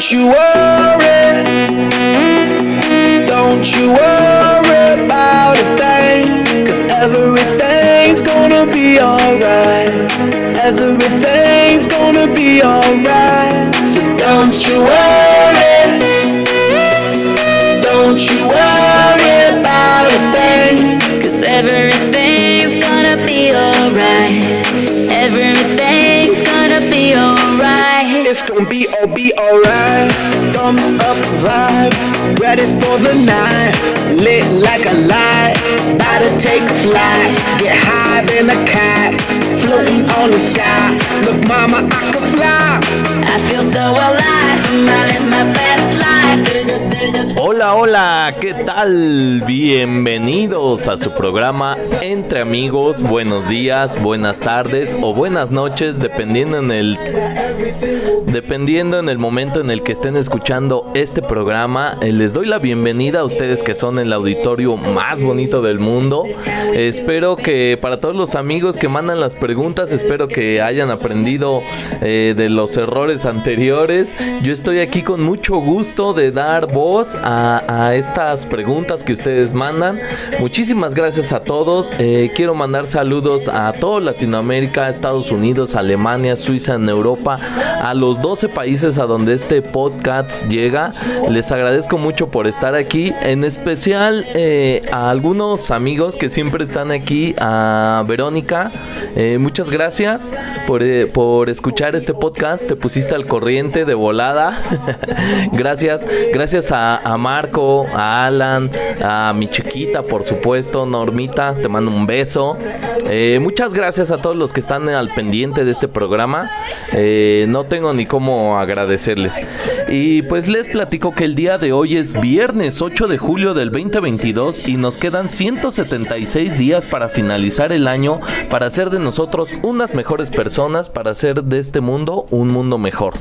Don't you worry, don't you worry about a thing, cause everything's gonna be alright. Everything's gonna be alright. So don't you worry, be all be alright. Thumbs up vibe, ready for the night. Lit like a light, about to take flight. Get higher than a cat, floating on the sky. Look, mama, I can fly. I feel so alive. Hola, ¿qué tal? Bienvenidos a su programa Entre Amigos. Buenos días, buenas tardes o buenas noches, dependiendo en el dependiendo en el momento en el que estén escuchando este programa. Eh, les doy la bienvenida a ustedes que son el auditorio más bonito del mundo. espero que para todos los amigos que mandan las preguntas, espero que hayan aprendido eh, de los errores anteriores. Yo estoy aquí con mucho gusto de dar voz a, a estas preguntas que ustedes mandan. Muchísimas gracias a todos. Eh, quiero mandar saludos a todo Latinoamérica, Estados Unidos, Alemania, Suiza, en Europa, a los 12 países a donde este podcast llega. Les agradezco mucho por estar aquí, en especial eh, a algunos amigos que siempre están aquí, a Verónica. eh, muchas gracias por, por escuchar este podcast. Te pusiste al corriente de volada. gracias, gracias a, a Marco, a Alan, a mi chiquita, por supuesto, Normita. Te mando un beso. Eh, muchas gracias a todos los que están al pendiente de este programa. Eh, no tengo ni cómo agradecerles. Y pues les platico que el día de hoy es viernes 8 de julio del 2022 y nos quedan 176 días para finalizar el año, para hacer de nosotros unas mejores personas, para hacer de este mundo un mundo mejor.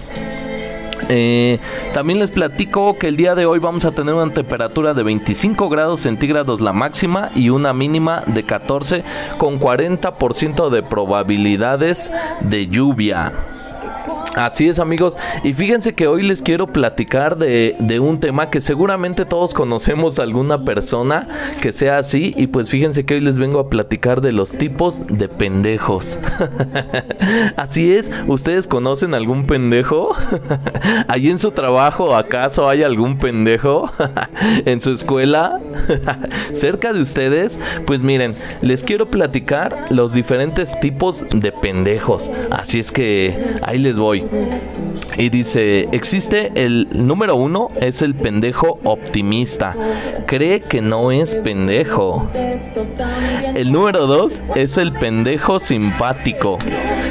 Eh, también les platico que el día de hoy vamos a tener una temperatura de 25 grados centígrados la máxima y una mínima de 14 con 40% de probabilidades de lluvia. Así es amigos, y fíjense que hoy les quiero platicar de, un tema que seguramente todos conocemos alguna persona que sea así, y pues fíjense que hoy les vengo a platicar de los tipos de pendejos. así es, ¿ustedes conocen algún pendejo? ¿Allí en su trabajo acaso hay algún pendejo? ¿En su escuela? ¿Cerca de ustedes? Pues miren, les quiero platicar los diferentes tipos de pendejos. Así es que ahí les voy. Y dice, existe el número uno, es el pendejo optimista. Cree que no es pendejo. El número dos es el pendejo simpático.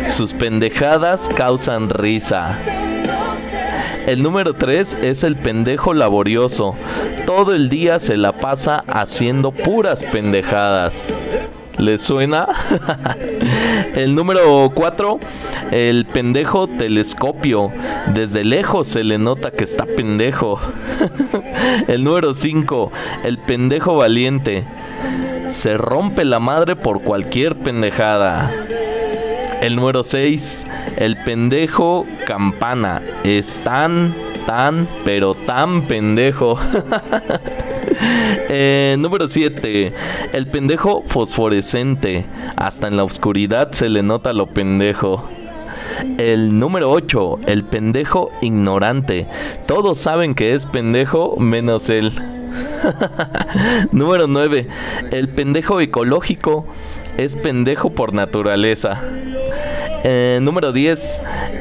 Sus pendejadas causan risa. El número 3 es el pendejo laborioso. Todo el día se la pasa haciendo puras pendejadas. ¿Les suena? el número 4, el pendejo telescopio. Desde lejos se le nota que está pendejo. el número 5, el pendejo valiente. Se rompe la madre por cualquier pendejada. El número 6, el pendejo campana. Es tan, tan, pero tan pendejo. eh, número 7. El pendejo fosforescente. Hasta en la oscuridad se le nota lo pendejo. El número 8. El pendejo ignorante. Todos saben que es pendejo menos él. número 9. El pendejo ecológico. Es pendejo por naturaleza. Eh, número 10.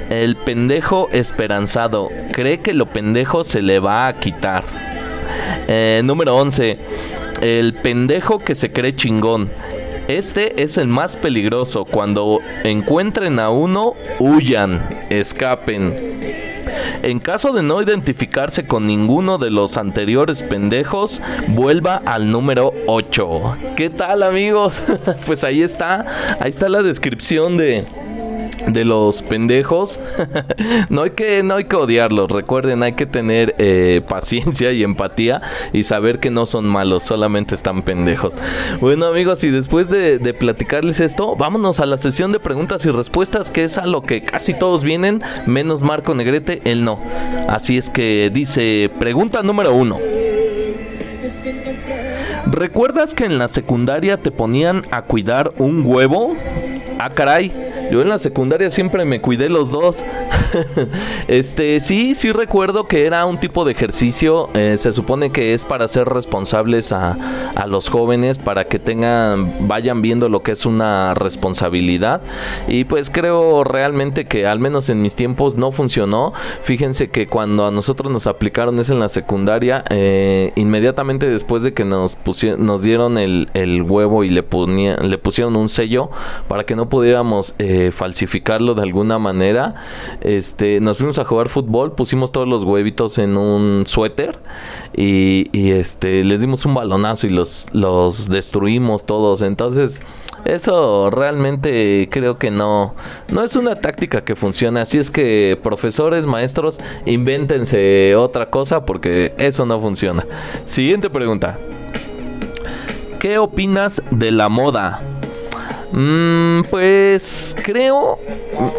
El pendejo esperanzado. Cree que lo pendejo se le va a quitar. Eh, número 11. El pendejo que se cree chingón. Este es el más peligroso. Cuando encuentren a uno, huyan, escapen. En caso de no identificarse con ninguno de los anteriores pendejos, vuelva al número 8. ¿Qué tal amigos? pues ahí está, ahí está la descripción de, de los pendejos. No hay que no hay que odiarlos. Recuerden hay que tener eh, paciencia y empatía y saber que no son malos solamente están pendejos. Bueno amigos y después de, de platicarles esto vámonos a la sesión de preguntas y respuestas que es a lo que casi todos vienen menos Marco Negrete él no. Así es que dice pregunta número uno. ¿Recuerdas que en la secundaria te ponían a cuidar un huevo? Ah, caray. Yo en la secundaria siempre me cuidé los dos. este, sí, sí recuerdo que era un tipo de ejercicio. eh, se supone que es para ser responsables a, a los jóvenes, para que tengan, vayan viendo lo que es una responsabilidad. Y pues creo realmente que al menos en mis tiempos no funcionó. Fíjense que cuando a nosotros nos aplicaron eso en la secundaria, eh, inmediatamente después de que nos pusieron, nos dieron el, huevo y le, ponía- pusieron un sello para que no pudiéramos eh, falsificarlo de alguna manera, este, nos fuimos a jugar fútbol, pusimos todos los huevitos en un suéter y, este, les dimos un balonazo y los, destruimos todos. Entonces, eso realmente creo que no, no es una táctica que funcione. Así es que profesores, maestros, invéntense otra cosa porque eso no funciona. Siguiente pregunta. ¿Qué opinas de la moda? Mm, pues creo,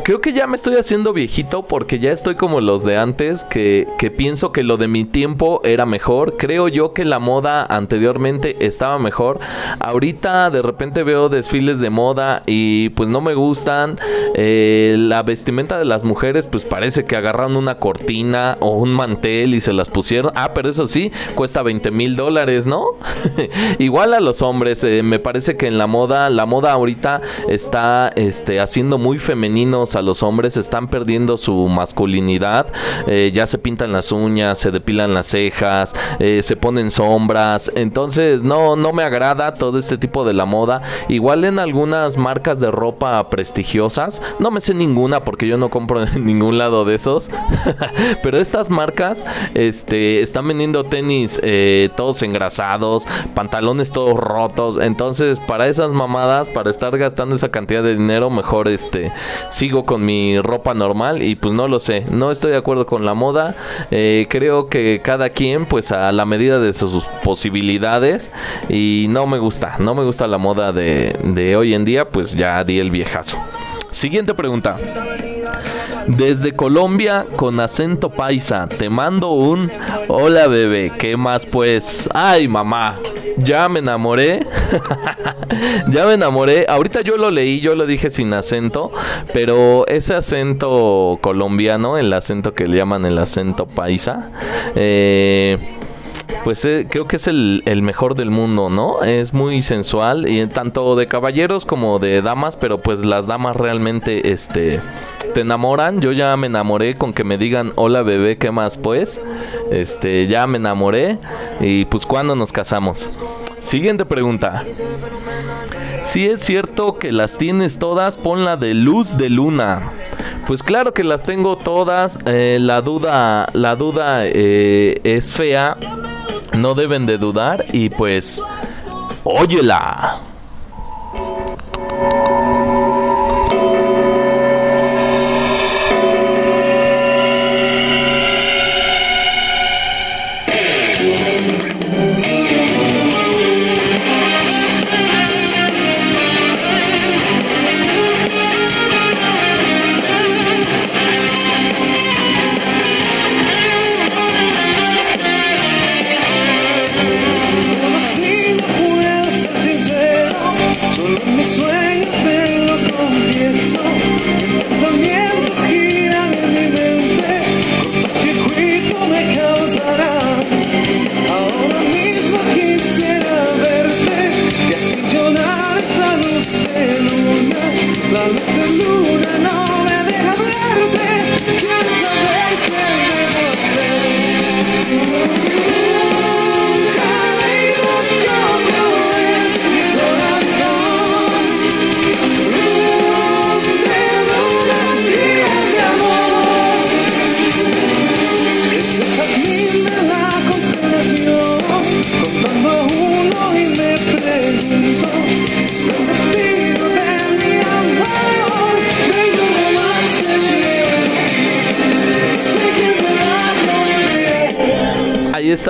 creo que ya me estoy haciendo viejito porque ya estoy como los de antes, que, que pienso que lo de mi tiempo era mejor. Creo yo que la moda anteriormente estaba mejor. Ahorita de repente veo desfiles de moda y pues no me gustan. Eh, la vestimenta de las mujeres pues parece que agarraron una cortina o un mantel y se las pusieron. Ah, pero eso sí, cuesta 20 mil dólares, ¿no? Igual a los hombres, eh, me parece que en la moda, la moda ahorita está este, haciendo muy femeninos a los hombres, están perdiendo su masculinidad, eh, ya se pintan las uñas, se depilan las cejas, eh, se ponen sombras, entonces no, no me agrada todo este tipo de la moda, igual en algunas marcas de ropa prestigiosas, no me sé ninguna porque yo no compro en ningún lado de esos, pero estas marcas este, están vendiendo tenis eh, todos engrasados, pantalones todos rotos, entonces para esas mamadas, para estar gastando esa cantidad de dinero, mejor este sigo con mi ropa normal y pues no lo sé, no estoy de acuerdo con la moda, eh, creo que cada quien pues a la medida de sus posibilidades y no me gusta, no me gusta la moda de hoy en día, pues ya di el viejazo. Siguiente pregunta. Desde Colombia con acento paisa, te mando un hola bebé, ¿qué más pues? Ay mamá, ya me enamoré. ya me enamoré. Ahorita yo lo leí, yo lo dije sin acento, pero ese acento colombiano, el acento que le llaman el acento paisa, eh, pues eh, creo que es el, mejor del mundo, ¿no? Es muy sensual y tanto de caballeros como de damas, pero pues las damas realmente, este, te enamoran. Yo ya me enamoré con que me digan, hola bebé, ¿qué más pues? Este, ya me enamoré y pues ¿cuándo nos casamos? Siguiente pregunta. Si es cierto que las tienes todas, pon la de luz de luna. Pues claro que las tengo todas. eh, la duda, la duda eh, es fea. No deben de dudar y pues, óyela.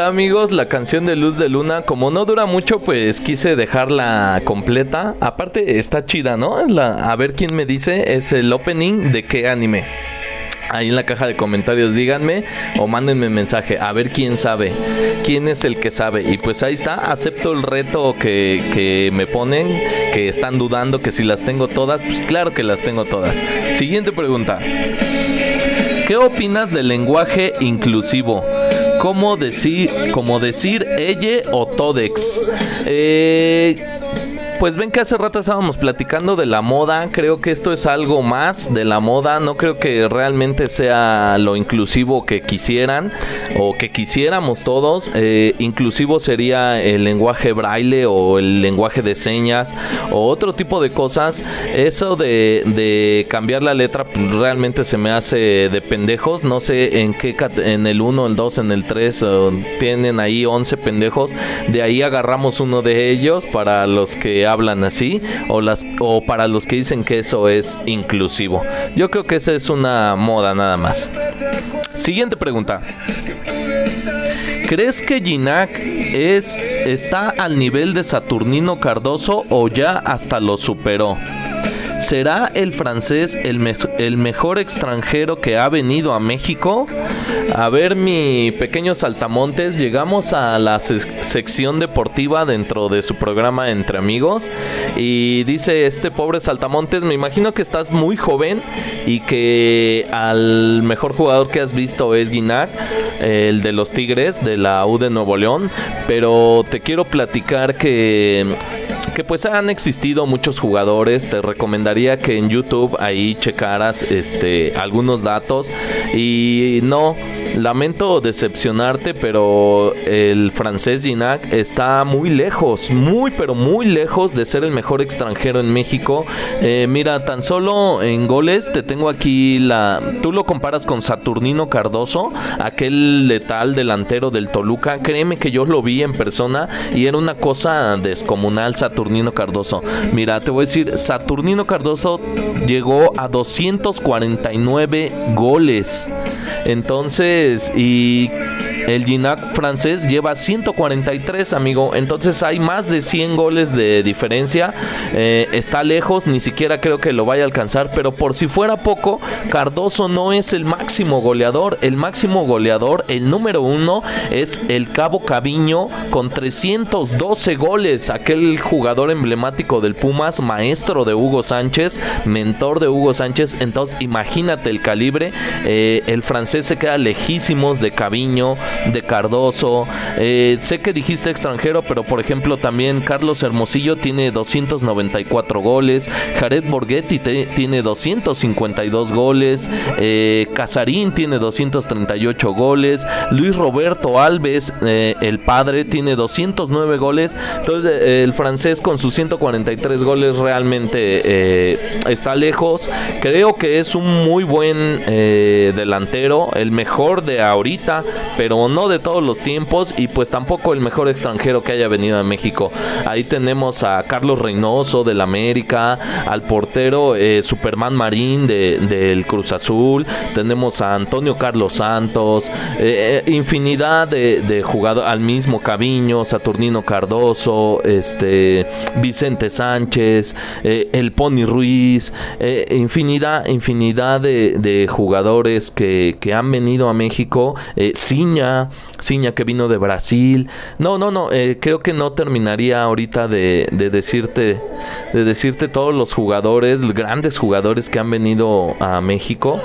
Amigos, la canción de Luz de Luna. Como no dura mucho, pues quise dejarla completa. Aparte está chida, ¿no? La, a ver quién me dice, es el opening de qué anime. Ahí en la caja de comentarios díganme o mándenme mensaje a ver quién sabe, quién es el que sabe. Y pues ahí está, acepto el reto que, que me ponen, que están dudando que si las tengo todas, pues claro que las tengo todas. Siguiente pregunta. ¿Qué opinas del lenguaje inclusivo? ¿Cómo decir, como decir ella o todex? Eh, pues ven que hace rato estábamos platicando de la moda, creo que esto es algo más de la moda, no creo que realmente sea lo inclusivo que quisieran o que quisiéramos todos, eh, inclusivo sería el lenguaje braille o el lenguaje de señas o otro tipo de cosas, eso de, de cambiar la letra realmente se me hace de pendejos, no sé en qué, en el 1, el 2, en el 3, tienen ahí 11 pendejos, de ahí agarramos uno de ellos para los que hablan así o las o para los que dicen que eso es inclusivo. Yo creo que esa es una moda nada más. Siguiente pregunta. ¿Crees que Ginac es está al nivel de Saturnino Cardoso o ya hasta lo superó? ¿Será el francés el, mejor extranjero que ha venido a México? A ver, mi pequeño saltamontes, llegamos a la sección deportiva dentro de su programa Entre Amigos. Y dice este pobre saltamontes, me imagino que estás muy joven y que al mejor jugador que has visto es Guinac, el de los Tigres de la U de Nuevo León. Pero te quiero platicar que que pues han existido muchos jugadores. Te recomendaría que en YouTube ahí checaras este algunos datos y no lamento decepcionarte, pero el francés Ginac está muy lejos, muy pero muy lejos de ser el mejor extranjero en México. Eh, mira, tan solo en goles te tengo aquí la. Tú lo comparas con Saturnino Cardoso, aquel letal delantero del Toluca. Créeme que yo lo vi en persona y era una cosa descomunal Saturnino Cardoso. Mira, te voy a decir, Saturnino Cardoso llegó a 249 goles. Entonces, y el Ginac francés lleva 143, amigo. Entonces hay más de 100 goles de diferencia. Eh, está lejos, ni siquiera creo que lo vaya a alcanzar. Pero por si fuera poco, Cardoso no es el máximo goleador. El máximo goleador, el número uno, es el Cabo Caviño con 312 goles. Aquel jugador emblemático del Pumas, maestro de Hugo Sánchez, mentor de Hugo Sánchez. Entonces imagínate el calibre. Eh, el francés se queda lejísimos de Caviño de Cardoso. Eh, sé que dijiste extranjero, pero por ejemplo también Carlos Hermosillo tiene 294 goles. Jared Borghetti tiene 252 goles. Eh, Casarín tiene 238 goles. Luis Roberto Alves, eh, el padre, tiene 209 goles. Entonces el francés con sus 143 goles realmente está lejos. Creo que es un muy buen delantero, el mejor de ahorita, pero no de todos los tiempos y pues tampoco el mejor extranjero que haya venido a México. Ahí tenemos a Carlos Reynoso del América, al portero eh, Superman Marín del de, Cruz Azul, tenemos a Antonio Carlos Santos, eh, eh, infinidad de, jugadores, al mismo Caviño, Saturnino Cardoso, este Vicente Sánchez, el Pony Ruiz, infinidad, infinidad de, jugadores que, que, han venido a México, Ciña, Ciña, que vino de Brasil. No, no, no, eh, creo que no terminaría ahorita de, decirte de decirte todos los jugadores, grandes jugadores que han venido a México.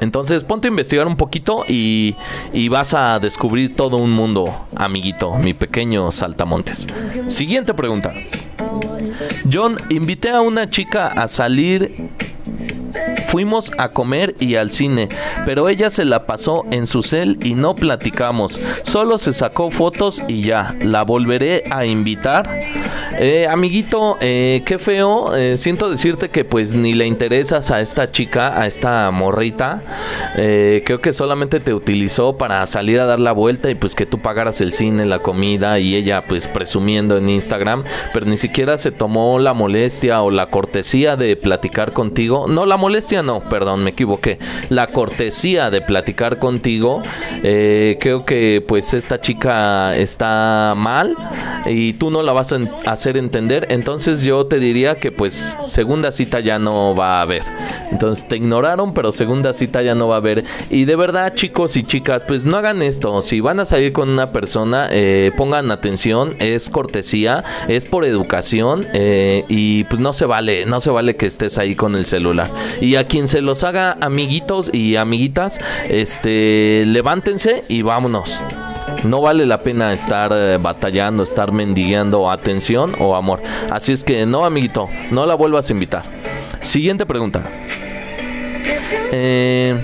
Entonces ponte a investigar un poquito y, y, vas a descubrir todo un mundo, amiguito, mi pequeño saltamontes. Siguiente pregunta. John, invité a una chica a salir Fuimos a comer y al cine, pero ella se la pasó en su cel y no platicamos. Solo se sacó fotos y ya. La volveré a invitar. Eh, amiguito, eh, qué feo. Eh, siento decirte que pues ni le interesas a esta chica, a esta morrita. Creo que solamente te utilizó para salir a dar la vuelta y pues que tú pagaras el cine, la comida y ella pues presumiendo en Instagram, pero ni siquiera se tomó la molestia o la cortesía de platicar contigo. No, la molestia no, perdón, me equivoqué. La cortesía de platicar contigo. Eh, creo que pues esta chica está mal y tú no la vas a hacer entender. Entonces yo te diría que pues segunda cita ya no va a haber. Entonces te ignoraron, pero segunda cita ya no va a haber. Y de verdad chicos y chicas, pues no hagan esto. Si van a salir con una persona, eh, pongan atención. Es cortesía, es por educación eh, y pues no se vale, no se vale que estés ahí con el celular. Y a quien se los haga amiguitos y amiguitas, este, levántense y vámonos. No vale la pena estar eh, batallando, estar mendigando atención o amor. Así es que no, amiguito, no la vuelvas a invitar. Siguiente pregunta. Eh,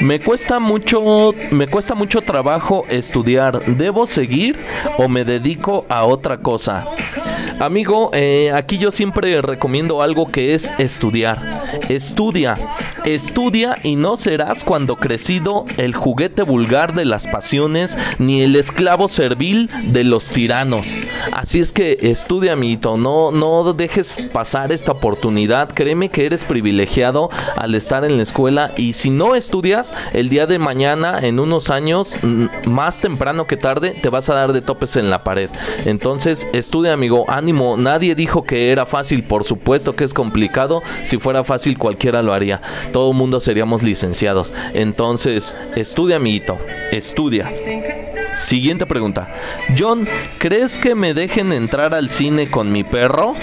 me cuesta mucho, me cuesta mucho trabajo estudiar. ¿Debo seguir o me dedico a otra cosa? Amigo, eh, aquí yo siempre recomiendo algo que es estudiar. Estudia, estudia y no serás cuando crecido el juguete vulgar de las pasiones ni el esclavo servil de los tiranos. Así es que estudia, amiguito, no, no dejes pasar esta oportunidad. Créeme que eres privilegiado al estar en la escuela y si no estudias, el día de mañana, en unos años, más temprano que tarde, te vas a dar de topes en la pared. Entonces, estudia, amigo ánimo, nadie dijo que era fácil, por supuesto que es complicado, si fuera fácil cualquiera lo haría, todo mundo seríamos licenciados. Entonces, estudia, amiguito, estudia. Siguiente pregunta. John, ¿crees que me dejen entrar al cine con mi perro?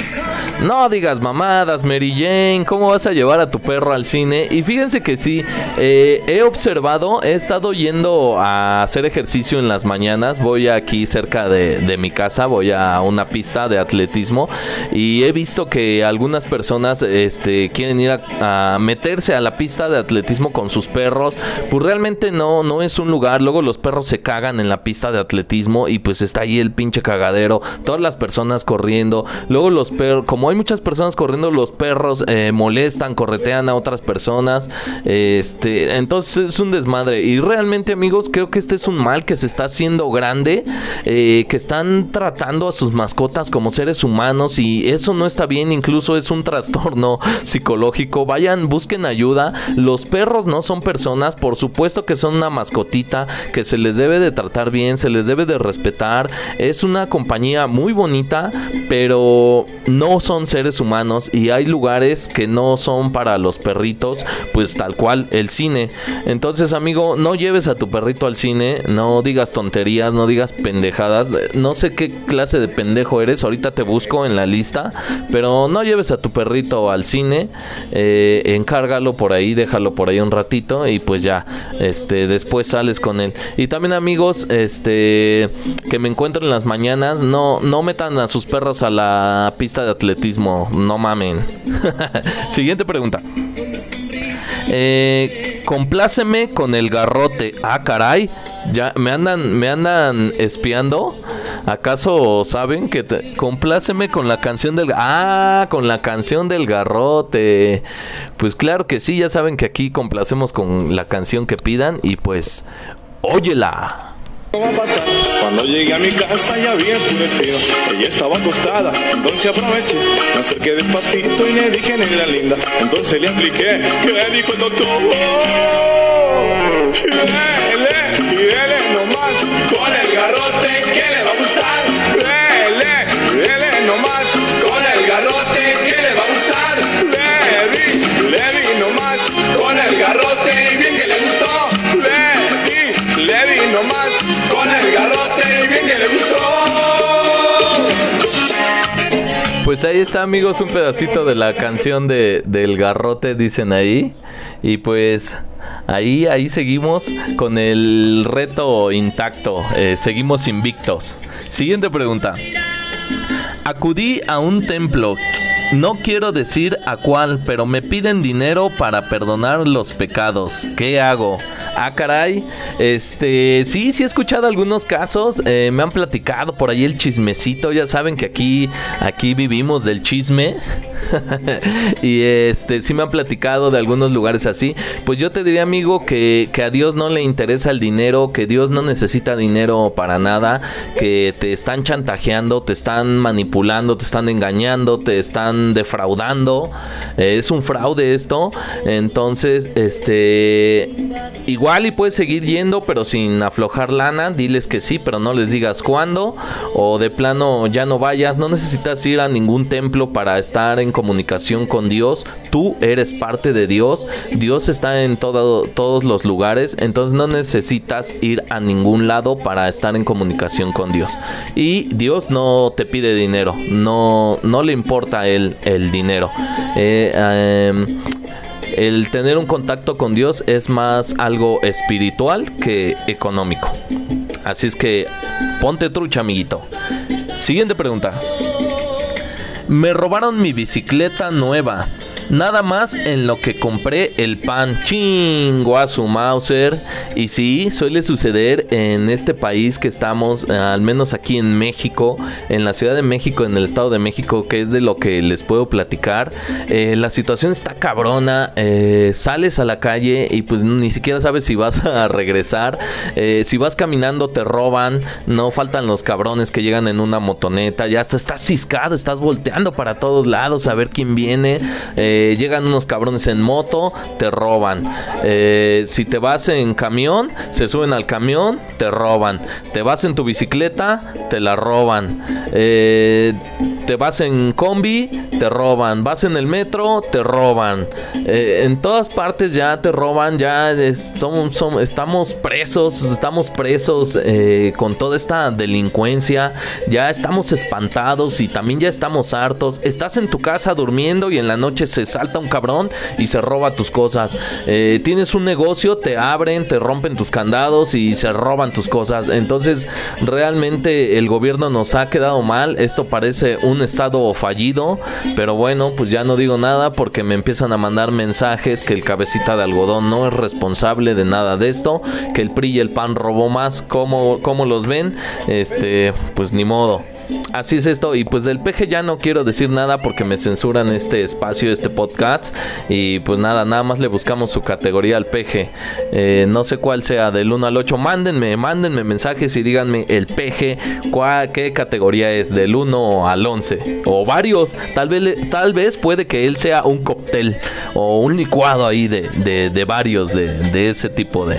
No digas mamadas, Mary Jane. ¿Cómo vas a llevar a tu perro al cine? Y fíjense que sí, eh, he observado, he estado yendo a hacer ejercicio en las mañanas. Voy aquí cerca de, mi casa, voy a una pista de atletismo y he visto que algunas personas este, quieren ir a, a meterse a la pista de atletismo con sus perros. Pues realmente no, no es un lugar. Luego los perros se cagan en la pista de atletismo y pues está ahí el pinche cagadero, todas las personas corriendo, luego los perros, como hay muchas personas corriendo, los perros eh, molestan, corretean a otras personas, este, entonces es un desmadre. Y realmente amigos creo que este es un mal que se está haciendo grande, eh, que están tratando a sus mascotas como seres humanos y eso no está bien, incluso es un trastorno psicológico, vayan, busquen ayuda, los perros no son personas, por supuesto que son una mascotita que se les debe de tratar bien, se les debe de respetar. Es una compañía muy bonita, pero no son seres humanos y hay lugares que no son para los perritos, pues tal cual el cine. Entonces, amigo, no lleves a tu perrito al cine, no digas tonterías, no digas pendejadas. No sé qué clase de pendejo eres, ahorita te busco en la lista, pero no lleves a tu perrito al cine, eh, encárgalo por ahí, déjalo por ahí un ratito y pues ya, este, después sales con él. Y también amigos, este que me encuentro en las mañanas, no, no metan a sus perros a la pista de atletismo, no mamen. Siguiente pregunta. Eh, compláceme con el garrote. Ah, caray. Ya me andan, me andan espiando. ¿Acaso saben que te... compláceme con la canción del Ah, con la canción del garrote. Pues claro que sí, ya saben que aquí complacemos con la canción que pidan y pues óyela. Cuando llegué a mi casa ya había escurecido, ella estaba acostada, entonces aproveché, me acerqué despacito y le dije negra linda, entonces le expliqué que dijo el doctor. Y y dele nomás, con el garrote que le va a gustar. Dele, dele nomás, con el garrote que le va a gustar. Le di, le di nomás, con el garrote Pues ahí está amigos un pedacito de la canción de, del garrote dicen ahí. Y pues ahí ahí seguimos con el reto intacto. Eh, seguimos invictos. Siguiente pregunta. Acudí a un templo No quiero decir a cuál, pero me piden dinero para perdonar los pecados. ¿Qué hago? Ah, caray. Este, sí, sí he escuchado algunos casos. eh, me han platicado por ahí el chismecito. Ya saben que aquí, aquí vivimos del chisme. y este, sí me han platicado de algunos lugares así. Pues yo te diría, amigo, que, que a Dios no le interesa el dinero, que Dios no necesita dinero para nada, que te están chantajeando, te están manipulando, te están engañando, te están defraudando. Eh, es un fraude esto. Entonces, este, igual y puedes seguir yendo, pero sin aflojar lana. Diles que sí, pero no les digas cuándo. O de plano ya no vayas. No necesitas ir a ningún templo para estar en comunicación con Dios. Tú eres parte de Dios. Dios está en todo, todos los lugares. Entonces no necesitas ir a ningún lado para estar en comunicación con Dios. Y Dios no te pide dinero. No, no le importa el, dinero. Eh, em, el tener un contacto con Dios es más algo espiritual que económico. Así es que ponte trucha, amiguito. Siguiente pregunta. Me robaron mi bicicleta nueva. Nada más en lo que compré el pan chingo a su Mauser. Y sí, suele suceder en este país que estamos, eh, al menos aquí en México, en la Ciudad de México, en el Estado de México, que es de lo que les puedo platicar. Eh, la situación está cabrona. eh, sales a la calle y pues ni siquiera sabes si vas a regresar. Eh, si vas caminando te roban. No faltan los cabrones que llegan en una motoneta. Ya hasta estás ciscado, estás volteando para todos lados a ver quién viene. Eh, llegan unos cabrones en moto, te roban. Eh, si te vas en camión, se suben al camión, te roban. Te vas en tu bicicleta, te la roban. Eh, te vas en combi, te roban. Vas en el metro, te roban. Eh, en todas partes ya te roban, ya es- estamos presos, estamos presos eh, con toda esta delincuencia. Ya estamos espantados y también ya estamos hartos. Estás en tu casa durmiendo y en la noche se salta un cabrón y se roba tus cosas. Eh, tienes un negocio, te abren, te rompen tus candados y se roban tus cosas. Entonces, realmente el gobierno nos ha quedado mal. Esto parece un estado fallido, pero bueno, pues ya no digo nada porque me empiezan a mandar mensajes que el cabecita de algodón no es responsable de nada de esto, que el PRI y el PAN robó más. ¿Cómo, cómo los ven? Este, pues ni modo. Así es esto. Y pues del peje ya no quiero decir nada porque me censuran este espacio, este podcast. Y pues nada, nada más le buscamos su categoría al peje. Eh, no sé cuál sea, del 1 al 8. Mándenme, mándenme mensajes y díganme el peje, cuál, qué categoría es, del 1 al 11. O varios. Tal vez, tal vez puede que él sea un cóctel o un licuado ahí de, de, de varios de, de ese tipo de,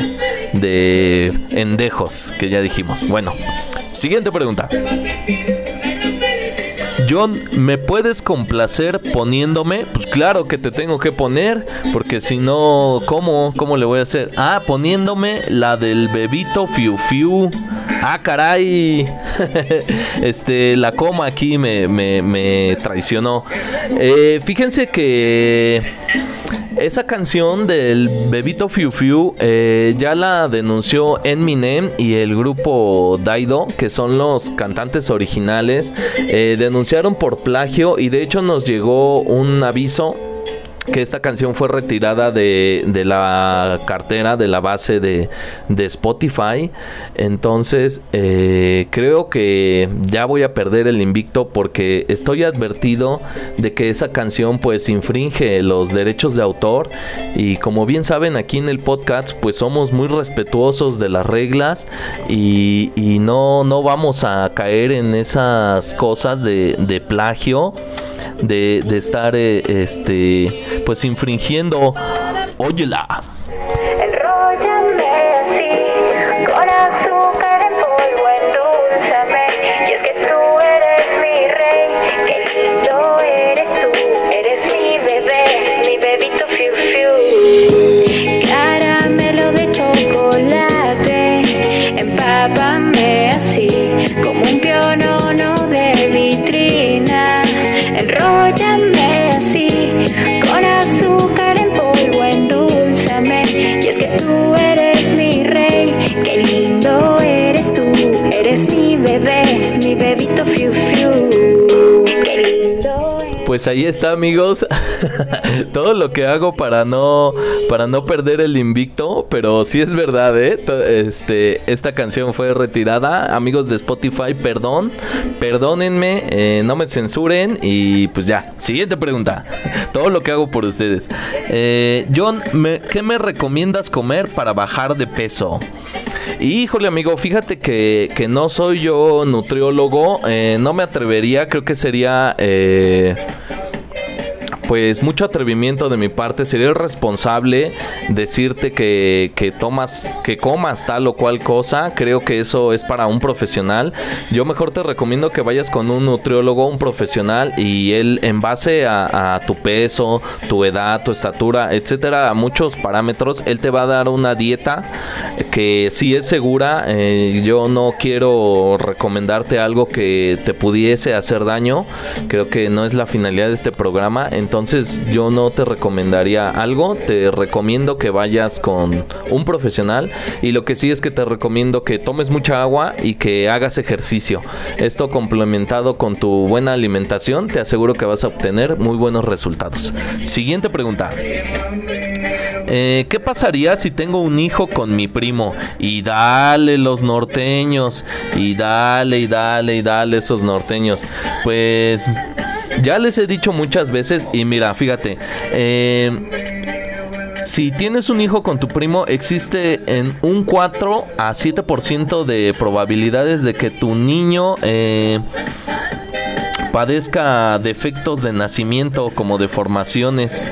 de endejos que ya dijimos. Bueno, siguiente pregunta. John, ¿me puedes complacer poniéndome? Pues claro que te tengo que poner, porque si no, ¿cómo? ¿Cómo le voy a hacer? Ah, poniéndome la del bebito Fiu Fiu. Ah, caray. este, la coma aquí me, me, me traicionó. Eh, fíjense que esa canción del bebito Fiu Fiu eh, ya la denunció Eminem y el grupo Daido, que son los cantantes originales, eh, denunciaron por plagio y de hecho nos llegó un aviso que esta canción fue retirada de, la cartera, de la base de, Spotify. Entonces, eh, creo que ya voy a perder el invicto porque estoy advertido de que esa canción pues infringe los derechos de autor y como bien saben aquí en el podcast pues somos muy respetuosos de las reglas y, no, no vamos a caer en esas cosas de plagio de, de estar eh, este pues infringiendo. Óyela pues ahí está, amigos. Todo lo que hago para no para no perder el invicto, pero sí es verdad, ¿eh? Este, esta canción fue retirada. Amigos de Spotify, perdón, perdónenme, eh, no me censuren y pues ya. Siguiente pregunta. Todo lo que hago por ustedes. Eh, John, ¿qué me recomiendas comer para bajar de peso? Híjole amigo, fíjate que, que no soy yo nutriólogo, eh, no me atrevería, creo que sería eh, pues mucho atrevimiento de mi parte, sería irresponsable decirte que, que tomas, que comas tal o cual cosa, creo que eso es para un profesional. Yo mejor te recomiendo que vayas con un nutriólogo, un profesional, y él en base a, tu peso, tu edad, tu estatura, etcétera, muchos parámetros, él te va a dar una dieta que sí es segura. eh, yo no quiero recomendarte algo que te pudiese hacer daño. Creo que no es la finalidad de este programa. Yo no te recomendaría algo. Te recomiendo que vayas con un profesional. Y lo que sí es que te recomiendo que tomes mucha agua y que hagas ejercicio. Esto complementado con tu buena alimentación, te aseguro que vas a obtener muy buenos resultados. Siguiente pregunta. Eh, ¿Qué pasaría si tengo un hijo con mi primo? Y dale los norteños. Y dale, y dale, y dale esos norteños. Pues ya les he dicho muchas veces. Y mira, fíjate. eh, si tienes un hijo con tu primo, existe en un 4 a 7% de probabilidades de que tu niño eh, padezca defectos de nacimiento como deformaciones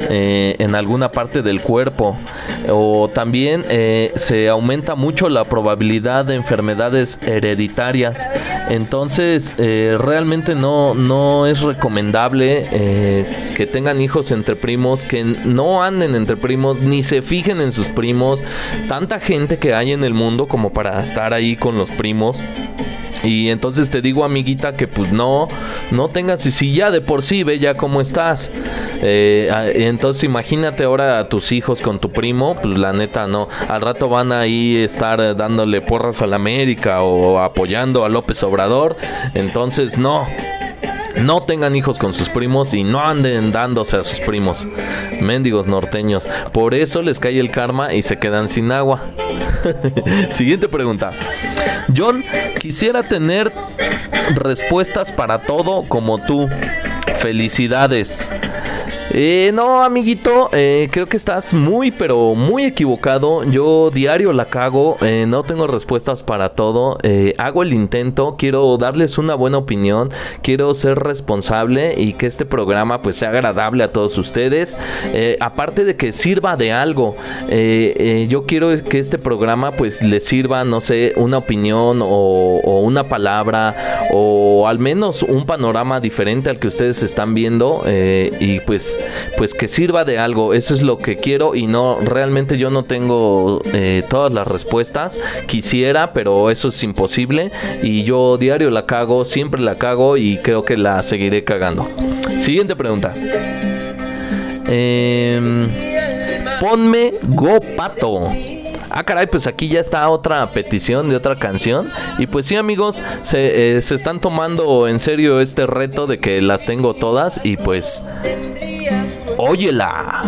eh, en alguna parte del cuerpo. O también eh, se aumenta mucho la probabilidad de enfermedades hereditarias. Entonces eh, realmente no no es recomendable que tengan hijos entre primos que no anden entre primos ni se fijen en sus primos. Tanta gente que hay en el mundo como para estar ahí con los primos y entonces te digo, amiguita, que pues no, no tengas, y si ya de por sí ve ya cómo estás. Eh, a- entonces imagínate ahora a tus hijos con tu primo, pues la neta no. Al rato van ahí estar dándole porras a la América o apoyando a López Obrador. Entonces no. No tengan hijos con sus primos y no anden dándose a sus primos. Mendigos norteños. Por eso les cae el karma y se quedan sin agua. Siguiente pregunta. John, quisiera tener respuestas para todo como tú. Felicidades. Eh, no, amiguito, eh, creo que estás muy, pero muy equivocado. Yo diario la cago, eh, no tengo respuestas para todo. eh, hago el intento, quiero darles una buena opinión, quiero ser responsable y que este programa pues sea agradable a todos ustedes. Eh, aparte de que sirva de algo, eh, yo quiero que este programa pues les sirva, no sé, una opinión o, o una palabra o al menos un panorama diferente al que ustedes están viendo y pues pues que sirva de algo eso es lo que quiero y no realmente yo no tengo eh, todas las respuestas quisiera pero eso es imposible y yo diario la cago siempre la cago y creo que la seguiré cagando siguiente pregunta Em, ponme Go Pato. Ah, caray, pues aquí ya está otra petición de otra canción. Y pues sí, amigos, se, eh, se están tomando en serio este reto de que las tengo todas. Y pues, óyela.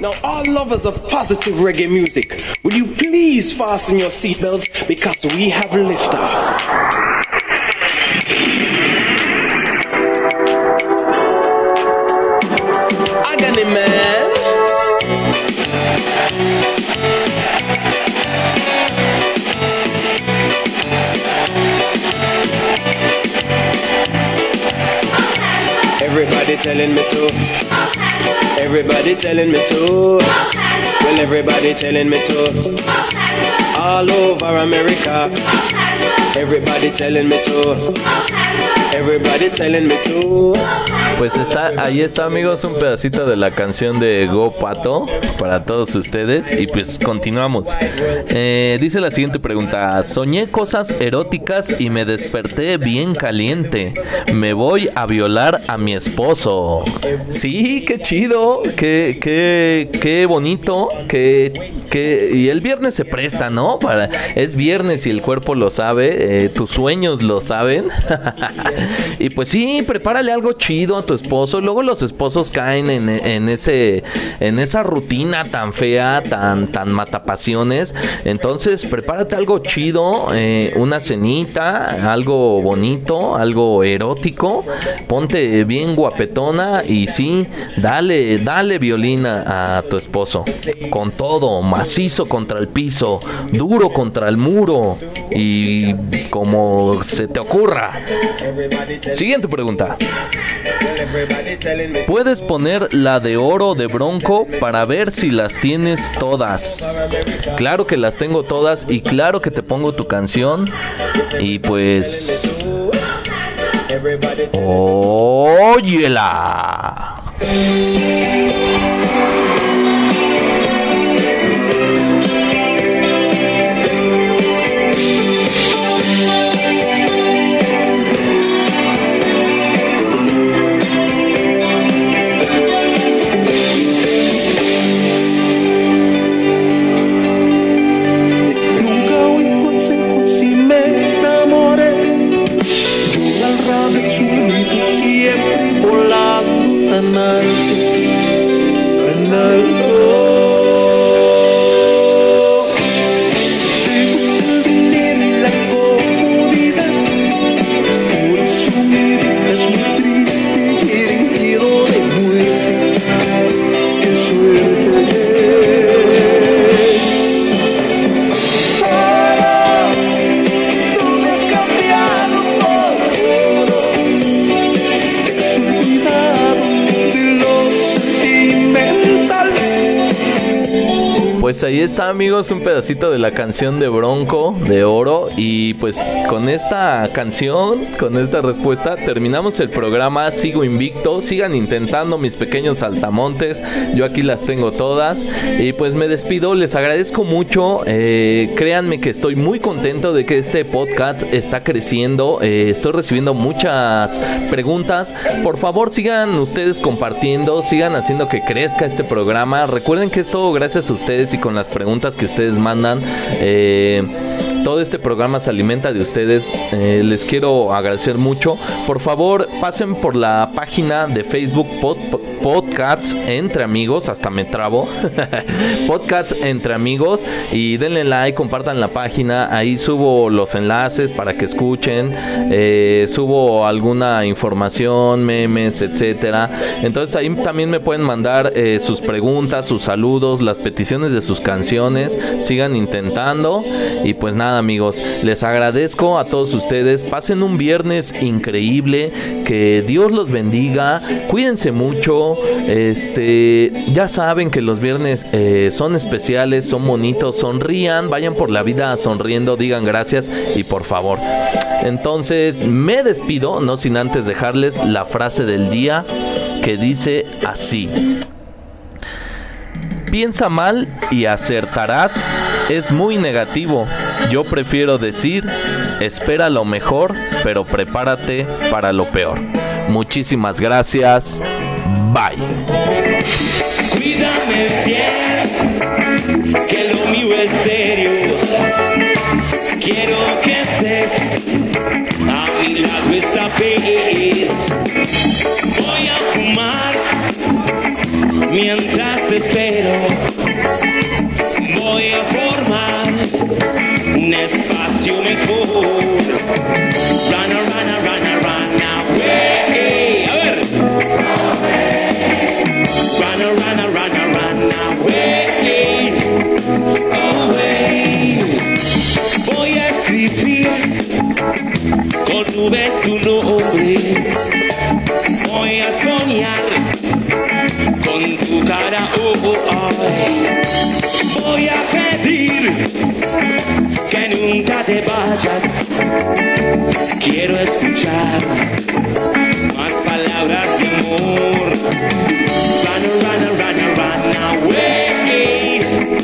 Now, all lovers of positive reggae music, will you please fasten your seatbelts because we have liftoff. Everybody telling me to. Everybody telling me to. Well, everybody telling me to. All over America. Everybody telling me to. Everybody telling me to. Pues está, ahí está amigos un pedacito de la canción de Go Pato para todos ustedes y pues continuamos. Eh, dice la siguiente pregunta, soñé cosas eróticas y me desperté bien caliente. Me voy a violar a mi esposo. Sí, qué chido, qué, qué, qué bonito, qué, qué- y el viernes se presta, ¿no? Para, es viernes y el cuerpo lo sabe, eh, tus sueños lo saben. y pues sí, prepárale algo chido a tu esposo. Luego los esposos caen en, en ese en esa rutina tan fea, tan tan matapasiones. Entonces, prepárate algo chido, eh, una cenita, algo bonito, algo erótico. Ponte bien guapetona y sí, dale, dale violina a tu esposo. Con todo, macizo contra el piso, duro contra el muro y como se te ocurra. Siguiente pregunta. Puedes poner la de oro de Bronco para ver si las tienes todas. Claro que las tengo todas y claro que te pongo tu canción. Y pues... Óyela. Pues ahí está amigos un pedacito de la canción de Bronco de Oro y pues con esta canción, con esta respuesta terminamos el programa, sigo invicto, sigan intentando mis pequeños saltamontes, yo aquí las tengo todas y pues me despido, les agradezco mucho, eh, créanme que estoy muy contento de que este podcast está creciendo, eh, estoy recibiendo muchas preguntas, por favor sigan ustedes compartiendo, sigan haciendo que crezca este programa, recuerden que es todo gracias a ustedes y con las preguntas que ustedes mandan. Eh, todo este programa se alimenta de ustedes. Eh, les quiero agradecer mucho. Por favor, pasen por la página de Facebook Pod- Podcasts entre amigos. Hasta me trabo. Podcasts entre amigos. Y denle like, compartan la página. Ahí subo los enlaces para que escuchen. Eh, subo alguna información, memes, etcétera. Entonces ahí también me pueden mandar eh, sus preguntas, sus saludos, las peticiones de sus canciones. Sigan intentando. Y pues nada, amigos, les agradezco a todos ustedes. Pasen un viernes increíble. Que Dios los bendiga. Cuídense mucho. Este, ya saben que los viernes eh, son especiales, son bonitos. Sonrían, vayan por la vida sonriendo, digan gracias y por favor. Entonces me despido, no sin antes dejarles la frase del día que dice así. Piensa mal y acertarás es muy negativo. Yo prefiero decir, espera lo mejor, pero prepárate para lo peor. Muchísimas gracias. Bye.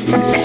Yeah.